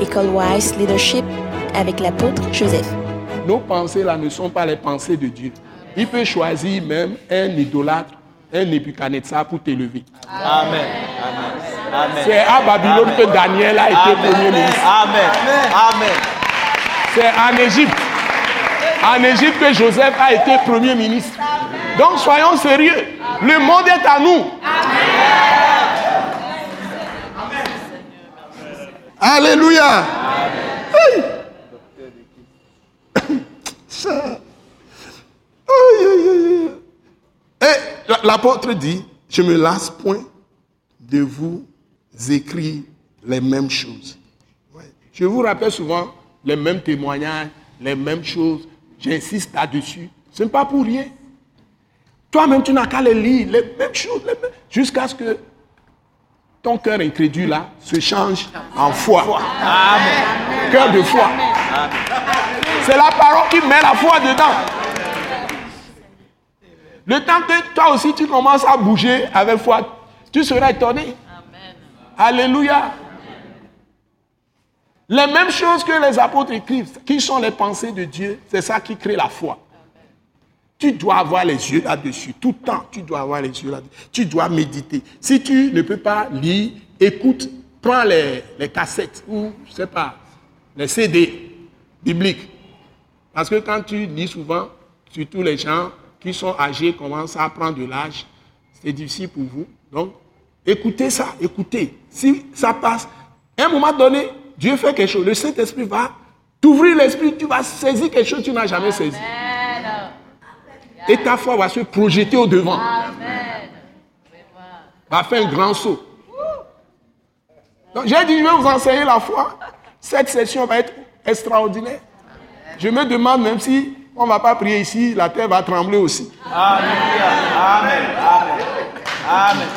École Wise Leadership avec l'apôtre Joseph. Nos pensées là ne sont pas les pensées de Dieu. Il peut choisir même un idolâtre, un Nebuchadnezzar pour t'élever. Amen. Amen. C'est à Babylone que Daniel a été premier ministre. Amen. Amen. C'est en Égypte. En Égypte que Joseph a été premier ministre. Donc soyons sérieux. Le monde est à nous. Alléluia. Hey. Ça. Aïe, aïe, aïe. Et l'apôtre dit, je me lasse point de vous écrire les mêmes choses. Je vous rappelle souvent les mêmes témoignages, les mêmes choses. J'insiste là-dessus. Ce n'est pas pour rien. Toi-même, tu n'as qu'à les lire, les mêmes choses, jusqu'à ce que ton cœur incrédule là se change en foi. Amen. Cœur de foi. C'est la parole qui met la foi dedans. Le temps que toi aussi tu commences à bouger avec foi, tu seras étonné. Alléluia. Les mêmes choses que les apôtres écrivent, qui sont les pensées de Dieu, c'est ça qui crée la foi. Tu dois avoir les yeux là-dessus. Tout le temps, tu dois avoir les yeux là-dessus. Tu dois méditer. Si tu ne peux pas lire, écoute, prends les, cassettes ou, je sais pas, les CD bibliques. Parce que quand tu lis souvent, surtout les gens qui sont âgés commencent à prendre de l'âge, c'est difficile pour vous. Donc, écoutez ça, écoutez. Si ça passe, à un moment donné, Dieu fait quelque chose. Le Saint-Esprit va t'ouvrir l'esprit, tu vas saisir quelque chose que tu n'as jamais saisi. Et ta foi va se projeter au devant. Va faire un grand saut. Donc j'ai dit, je vais vous enseigner la foi. Cette session va être extraordinaire. Je me demande même si on ne va pas prier ici, la terre va trembler aussi. Alléluia. Amen. Amen. Amen.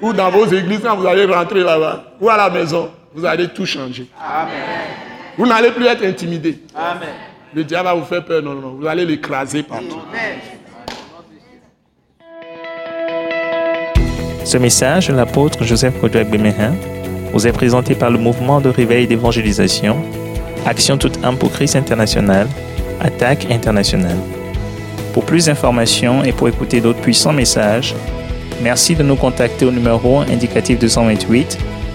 Ou dans vos églises, quand vous allez rentrer là-bas, ou à la maison, vous allez tout changer. Vous n'allez plus être intimidé. Amen. Le diable va vous faire peur. Non, non, non. Vous allez l'écraser partout. Ce message de l'apôtre Joseph Kodouak Bemehin vous est présenté par le mouvement de réveil d'évangélisation, Action toute âme pour Christ international, Attaque internationale. Pour plus d'informations et pour écouter d'autres puissants messages, merci de nous contacter au numéro indicatif 228